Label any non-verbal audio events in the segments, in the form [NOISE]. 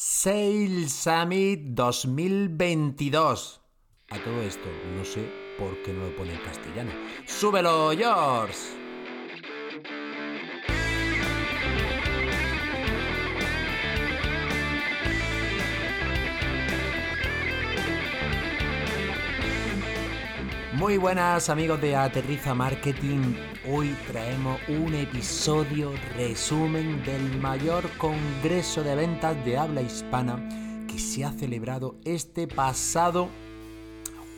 Sales Summit 2022. A todo esto, no sé por qué no lo pone en castellano. ¡Súbelo, George! Muy buenas amigos de Aterriza Marketing. Hoy traemos un episodio resumen del mayor congreso de ventas de habla hispana que se ha celebrado este pasado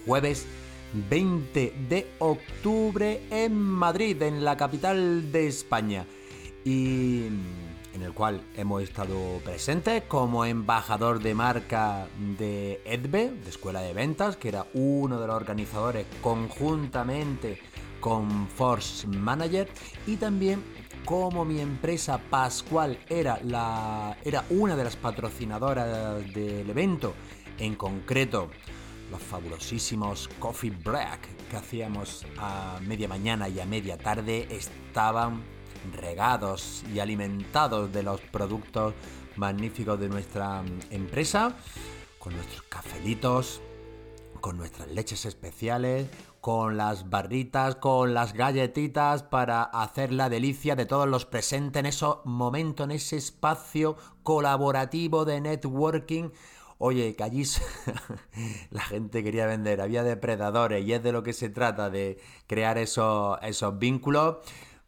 jueves 20 de octubre en Madrid, en la capital de España. Y en el cual hemos estado presentes como embajador de marca de EDBE, de Escuela de Ventas, que era uno de los organizadores conjuntamente con Force Manager y también como mi empresa Pascual era, la, era una de las patrocinadoras del evento, en concreto los fabulosísimos coffee break que hacíamos a media mañana y a media tarde estaban regados y alimentados de los productos magníficos de nuestra empresa, con nuestros cafelitos, con nuestras leches especiales, con las barritas, con las galletitas para hacer la delicia de todos los presentes en ese momento, en ese espacio colaborativo de networking. Oye, que allí [LAUGHS] la gente quería vender, había depredadores y es de lo que se trata, de crear esos, esos vínculos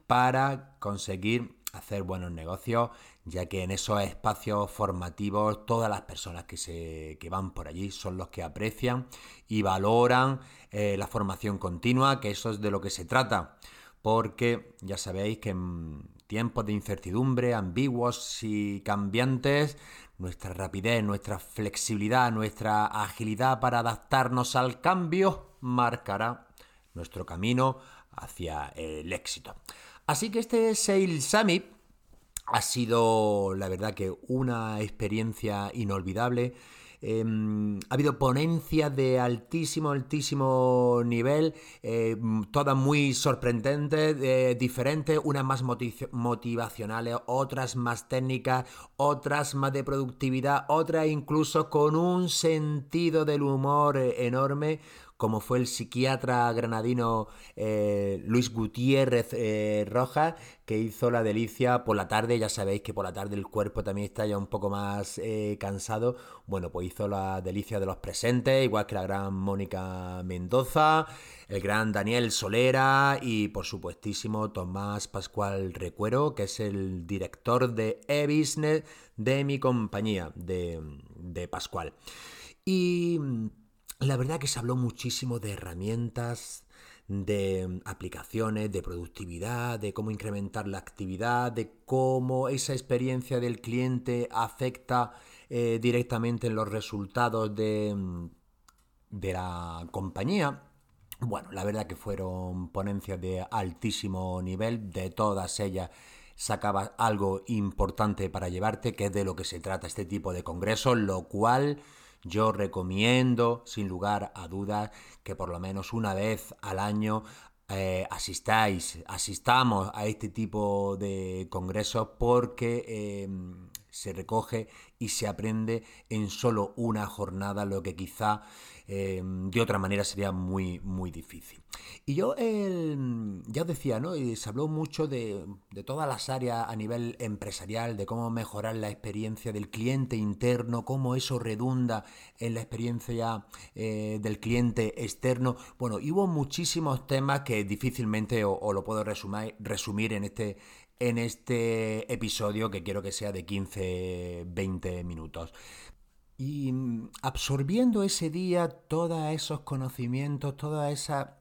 para conseguir hacer buenos negocios, ya que en esos espacios formativos todas las personas que, se, que van por allí son los que aprecian y valoran eh, la formación continua, que eso es de lo que se trata, porque ya sabéis que en tiempos de incertidumbre, ambiguos y cambiantes, nuestra rapidez, nuestra flexibilidad, nuestra agilidad para adaptarnos al cambio marcará nuestro camino hacia el éxito. Así que este Sales Summit ha sido, la verdad, que una experiencia inolvidable. Em, ha habido ponencias de altísimo, altísimo nivel, eh, todas muy sorprendentes, eh, diferentes, unas más motivacionales, otras más técnicas, otras más de productividad, otras incluso con un sentido del humor eh, enorme, como fue el psiquiatra granadino eh, Luis Gutiérrez eh, Rojas, que hizo la delicia por la tarde, ya sabéis que por la tarde el cuerpo también está ya un poco más eh, cansado, bueno, pues hizo la delicia de los presentes, igual que la gran Mónica Mendoza, el gran Daniel Solera y por supuestísimo Tomás Pascual Recuero, que es el director de e-business de mi compañía, de, de Pascual. Y la verdad que se habló muchísimo de herramientas, de aplicaciones, de productividad, de cómo incrementar la actividad, de cómo esa experiencia del cliente afecta eh, directamente en los resultados de, de la compañía. Bueno, la verdad que fueron ponencias de altísimo nivel, de todas ellas sacabas algo importante para llevarte, que es de lo que se trata este tipo de congresos, lo cual yo recomiendo, sin lugar a dudas, que por lo menos una vez al año eh, asistáis, asistamos a este tipo de congresos porque em, se recoge y se aprende en solo una jornada, lo que quizá em, de otra manera sería muy, muy difícil. Y yo ya os decía, ¿no? Y se habló mucho de, todas las áreas a nivel empresarial, de cómo mejorar la experiencia del cliente interno, cómo eso redunda en la experiencia eh, del cliente externo. Bueno, hubo muchísimos temas que difícilmente os, lo puedo resumir en este, en este episodio que quiero que sea de 15-20 minutos. Y mm, absorbiendo ese día todos esos conocimientos, toda esa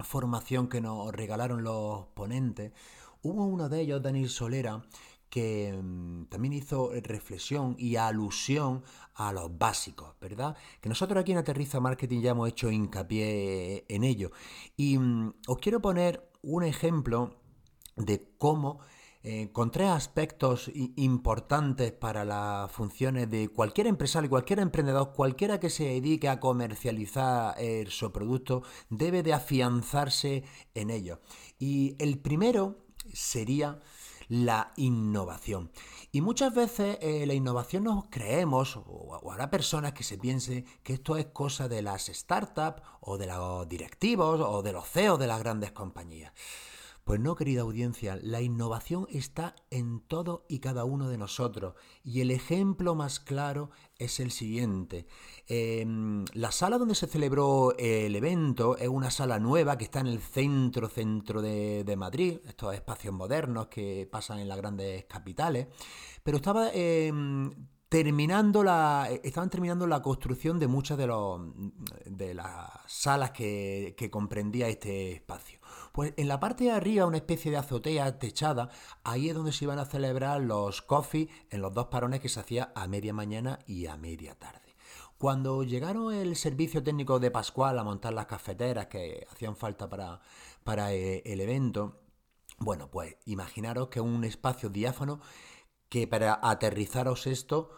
formación que nos regalaron los ponentes, hubo uno de ellos, Daniel Solera, que mm, también hizo reflexión y alusión a los básicos, ¿verdad? Que nosotros aquí en Aterriza Marketing ya hemos hecho hincapié en ello. Y mm, os quiero poner un ejemplo de cómo eh, con tres aspectos importantes para las funciones de cualquier empresario, cualquier emprendedor, cualquiera que se dedique a comercializar eh, su producto, debe de afianzarse en ello. Y el primero sería la innovación. Y muchas veces eh, la innovación nos creemos, o, o, habrá personas que se piensen que esto es cosa de las startups, o de los directivos, o de los CEOs de las grandes compañías. Pues no, querida audiencia, la innovación está en todo y cada uno de nosotros. Y el ejemplo más claro es el siguiente. Em, la sala donde se celebró el evento es una sala nueva que está en el centro, centro de, Madrid, estos espacios modernos que pasan en las grandes capitales. Pero estaba... Em, terminando la, estaban terminando la construcción de muchas de, los, de las salas que comprendía este espacio. Pues en la parte de arriba, una especie de azotea techada, ahí es donde se iban a celebrar los coffee en los dos parones que se hacía a media mañana y a media tarde. Cuando llegaron el servicio técnico de Pascual a montar las cafeteras que hacían falta para, para eh, el evento, bueno, pues imaginaros que un espacio diáfano que para aterrizaros esto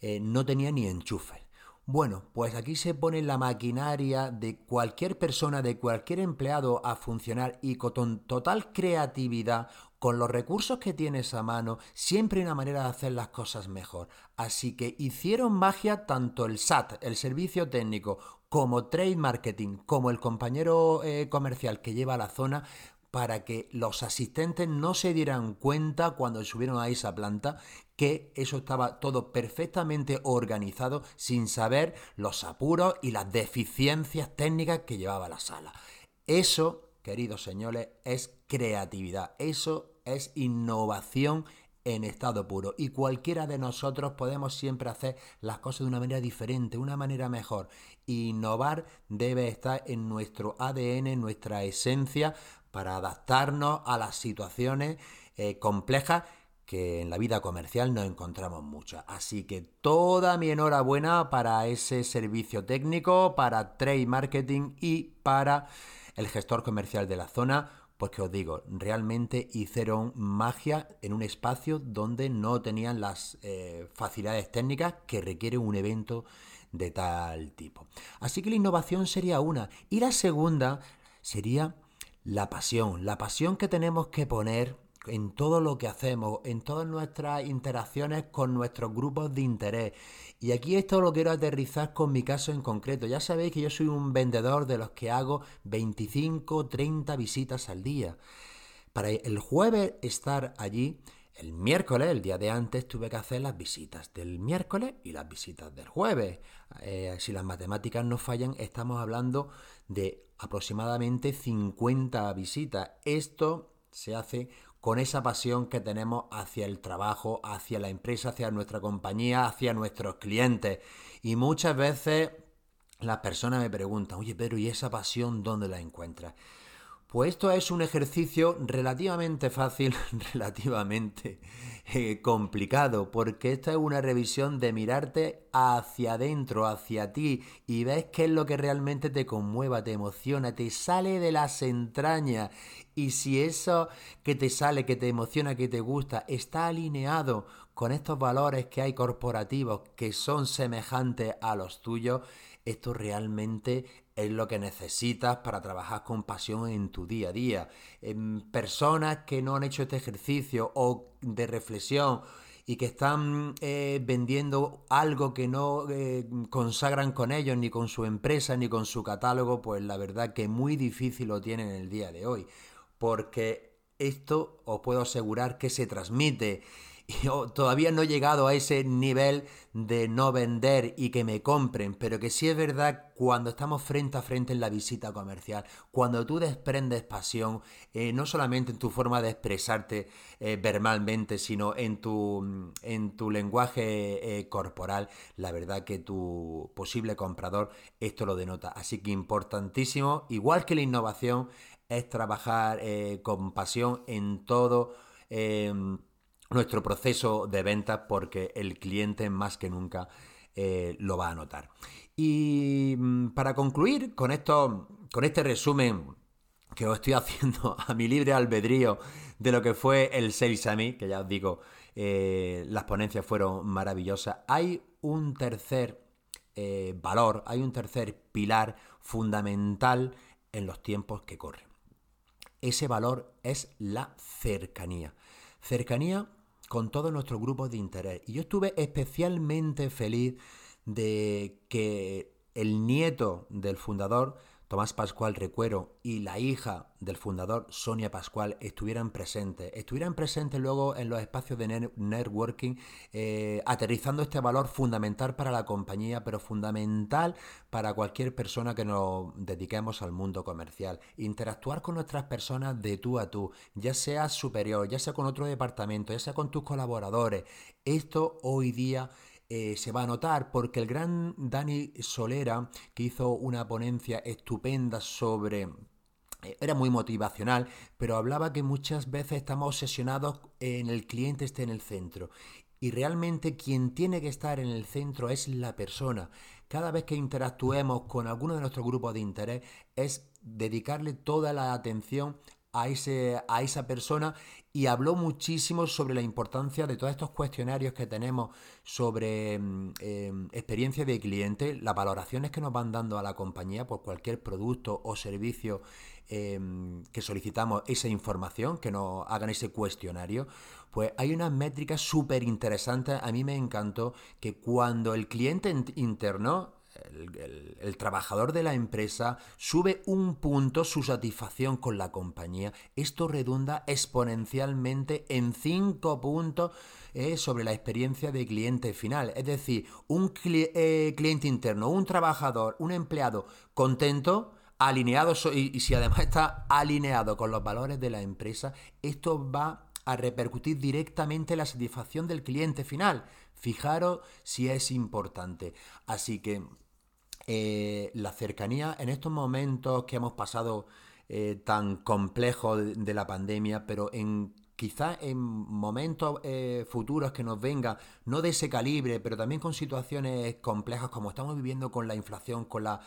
eh, no tenía ni enchufe. Bueno, pues aquí se pone la maquinaria de cualquier persona, de cualquier empleado a funcionar y con total creatividad, con los recursos que tienes a mano, siempre hay una manera de hacer las cosas mejor. Así que hicieron magia tanto el SAT, el servicio técnico, como Trade Marketing, como el compañero eh, comercial que lleva la zona, para que los asistentes no se dieran cuenta cuando subieron a esa planta que eso estaba todo perfectamente organizado sin saber los apuros y las deficiencias técnicas que llevaba la sala. Eso, queridos señores, es creatividad, eso es innovación en estado puro. Y cualquiera de nosotros podemos siempre hacer las cosas de una manera diferente, una manera mejor. Innovar debe estar en nuestro ADN, en nuestra esencia, para adaptarnos a las situaciones eh, complejas que en la vida comercial no encontramos muchas. Así que toda mi enhorabuena para ese servicio técnico, para trade marketing y para el gestor comercial de la zona, porque os digo, realmente hicieron magia en un espacio donde no tenían las eh, facilidades técnicas que requiere un evento de tal tipo. Así que la innovación sería una. Y la segunda sería la pasión, la pasión que tenemos que poner en todo lo que hacemos, en todas nuestras interacciones con nuestros grupos de interés. Y aquí esto lo quiero aterrizar con mi caso en concreto. Ya sabéis que yo soy un vendedor de los que hago 25, 30 visitas al día. Para el jueves estar allí, el miércoles, el día de antes, tuve que hacer las visitas del miércoles y las visitas del jueves. Eh, si las matemáticas no fallan, estamos hablando de aproximadamente 50 visitas. Esto se hace con esa pasión que tenemos hacia el trabajo, hacia la empresa, hacia nuestra compañía, hacia nuestros clientes. Y muchas veces las personas me preguntan, oye Pedro, ¿y esa pasión dónde la encuentras? Pues esto es un ejercicio relativamente fácil, [LAUGHS] relativamente eh, complicado, porque esta es una revisión de mirarte hacia adentro, hacia ti, y ves qué es lo que realmente te conmueva, te emociona, te sale de las entrañas. Y si eso que te sale, que te emociona, que te gusta, está alineado con estos valores que hay corporativos que son semejantes a los tuyos, esto realmente es lo que necesitas para trabajar con pasión en tu día a día. En personas que no han hecho este ejercicio o de reflexión y que están eh, vendiendo algo que no eh, consagran con ellos, ni con su empresa, ni con su catálogo, pues la verdad que muy difícil lo tienen en el día de hoy. Porque esto os puedo asegurar que se transmite [LAUGHS] yo todavía no he llegado a ese nivel de no vender y que me compren, pero que sí es verdad cuando estamos frente a frente en la visita comercial, cuando tú desprendes pasión, eh, no solamente en tu forma de expresarte eh, verbalmente, sino en tu, en tu lenguaje eh, corporal, la verdad que tu posible comprador esto lo denota. Así que importantísimo, igual que la innovación, es trabajar con pasión en todo nuestro proceso de ventas porque el cliente más que nunca eh, lo va a notar. Y mm, para concluir con, esto, con este resumen que os estoy [LAUGHS] haciendo a mi libre albedrío de lo que fue el Sales a mí, que ya os digo, eh, las ponencias fueron maravillosas, hay un tercer eh, valor, hay un tercer pilar fundamental en los tiempos que corren. Ese valor es la cercanía. Cercanía con todos nuestros grupos de interés. Y yo estuve especialmente feliz de que el nieto del fundador Tomás Pascual Recuero y la hija del fundador, Sonia Pascual, estuvieran presentes. Estuvieran presentes luego en los espacios de networking, eh, aterrizando este valor fundamental para la compañía, pero fundamental para cualquier persona que nos dediquemos al mundo comercial. Interactuar con nuestras personas de tú a tú, ya sea superior, ya sea con otro departamento, ya sea con tus colaboradores. Esto hoy día eh, se va a notar porque el gran Dani Solera, que hizo una ponencia estupenda sobre eh, era muy motivacional, pero hablaba que muchas veces estamos obsesionados en el cliente esté en el centro. Y realmente quien tiene que estar en el centro es la persona. Cada vez que interactuemos con alguno de nuestros grupos de interés es dedicarle toda la atención a, ese, a esa persona y habló muchísimo sobre la importancia de todos estos cuestionarios que tenemos sobre mm, em, experiencia de cliente, las valoraciones que nos van dando a la compañía por cualquier producto o servicio em, que solicitamos esa información, que nos hagan ese cuestionario, pues hay unas métricas súper interesantes. A mí me encantó que cuando el cliente interno el, trabajador de la empresa sube un punto su satisfacción con la compañía. Esto redunda exponencialmente en cinco puntos eh, sobre la experiencia de cliente final. Es decir, un eh, cliente interno, un trabajador, un empleado contento, alineado y, y si además está alineado con los valores de la empresa, esto va a repercutir directamente en la satisfacción del cliente final. Fijaros si es importante. Así que eh, la cercanía en estos momentos que hemos pasado eh, tan complejos de, la pandemia, pero en quizás en momentos eh, futuros que nos vengan, no de ese calibre, pero también con situaciones complejas como estamos viviendo con la inflación, con la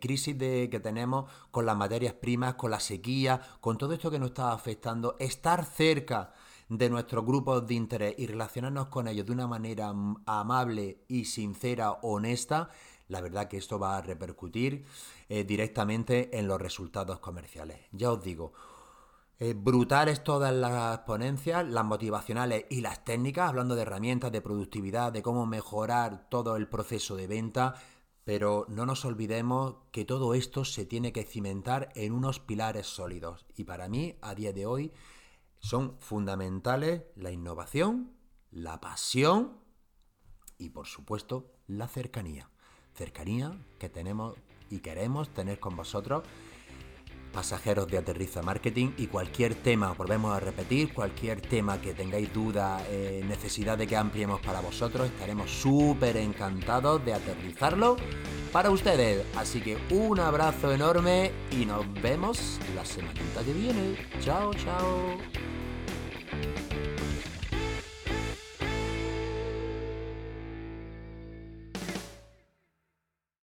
crisis de, que tenemos, con las materias primas, con la sequía, con todo esto que nos está afectando, estar cerca de nuestros grupos de interés y relacionarnos con ellos de una manera amable y sincera, honesta, la verdad que esto va a repercutir eh, directamente en los resultados comerciales. Ya os digo, eh, brutales todas las ponencias, las motivacionales y las técnicas, hablando de herramientas, de productividad, de cómo mejorar todo el proceso de venta, pero no nos olvidemos que todo esto se tiene que cimentar en unos pilares sólidos. Y para mí, a día de hoy, son fundamentales la innovación, la pasión y, por supuesto, la cercanía cercanía que tenemos y queremos tener con vosotros, pasajeros de Aterriza Marketing y cualquier tema, volvemos a repetir, cualquier tema que tengáis duda, eh, necesidad de que ampliemos para vosotros, estaremos súper encantados de aterrizarlo para ustedes. Así que un abrazo enorme y nos vemos la semanita que viene. Chao, chao.